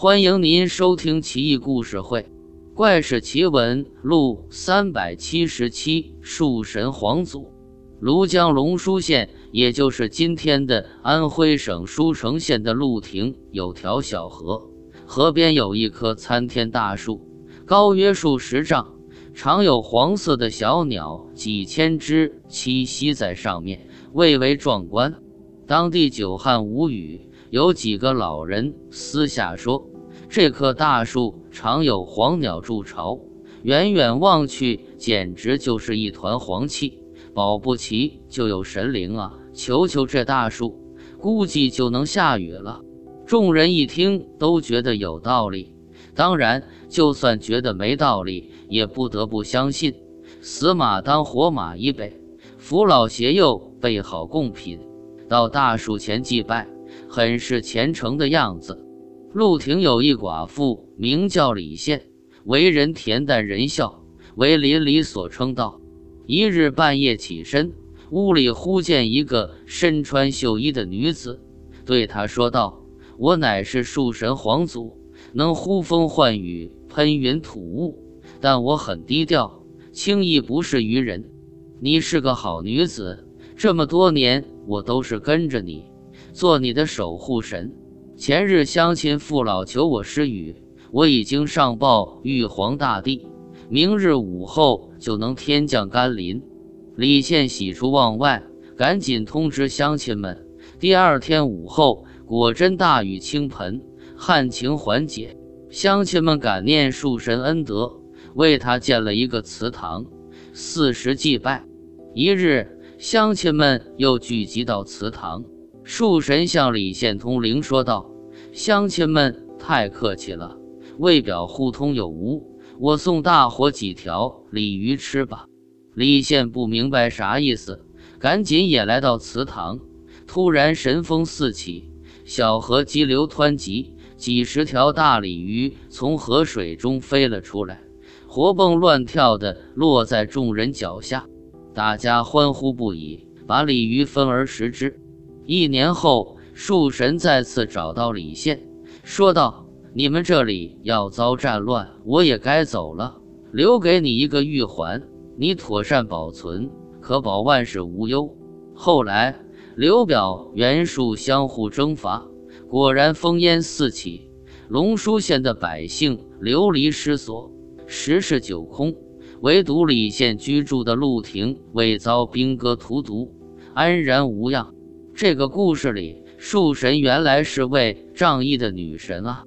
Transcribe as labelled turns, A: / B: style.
A: 欢迎您收听《奇异故事会·怪事奇闻录》三百七十七。树神皇祖。庐江龙舒县，也就是今天的安徽省舒城县的鹿亭，有条小河，河边有一棵参天大树，高约数十丈，常有黄色的小鸟几千只栖息在上面，蔚为壮观。当地久旱无雨。有几个老人私下说，这棵大树常有黄鸟筑巢，远远望去，简直就是一团黄气。保不齐就有神灵啊！求求这大树，估计就能下雨了。众人一听，都觉得有道理。当然，就算觉得没道理，也不得不相信。死马当活马医呗，扶老携幼，备好贡品，到大树前祭拜。很是虔诚的样子。陆亭有一寡妇，名叫李宪，为人恬淡仁孝，为邻里所称道。一日半夜起身，屋里忽见一个身穿绣衣的女子，对他说道：“我乃是树神皇祖，能呼风唤雨、喷云吐雾，但我很低调，轻易不是于人。你是个好女子，这么多年我都是跟着你。”做你的守护神。前日乡亲父老求我施雨，我已经上报玉皇大帝，明日午后就能天降甘霖。李宪喜出望外，赶紧通知乡亲们。第二天午后，果真大雨倾盆，旱情缓解。乡亲们感念树神恩德，为他建了一个祠堂，四时祭拜。一日，乡亲们又聚集到祠堂。树神向李宪通灵说道：“乡亲们太客气了，为表互通有无，我送大伙几条鲤鱼吃吧。”李宪不明白啥意思，赶紧也来到祠堂。突然神风四起，小河急流湍急，几十条大鲤鱼从河水中飞了出来，活蹦乱跳的落在众人脚下，大家欢呼不已，把鲤鱼分而食之。一年后，树神再次找到李宪，说道：“你们这里要遭战乱，我也该走了，留给你一个玉环，你妥善保存，可保万事无忧。”后来，刘表、袁术相互征伐，果然烽烟四起，龙书县的百姓流离失所，十室九空，唯独李宪居住的陆亭未遭兵戈荼毒，安然无恙。这个故事里，树神原来是位仗义的女神啊。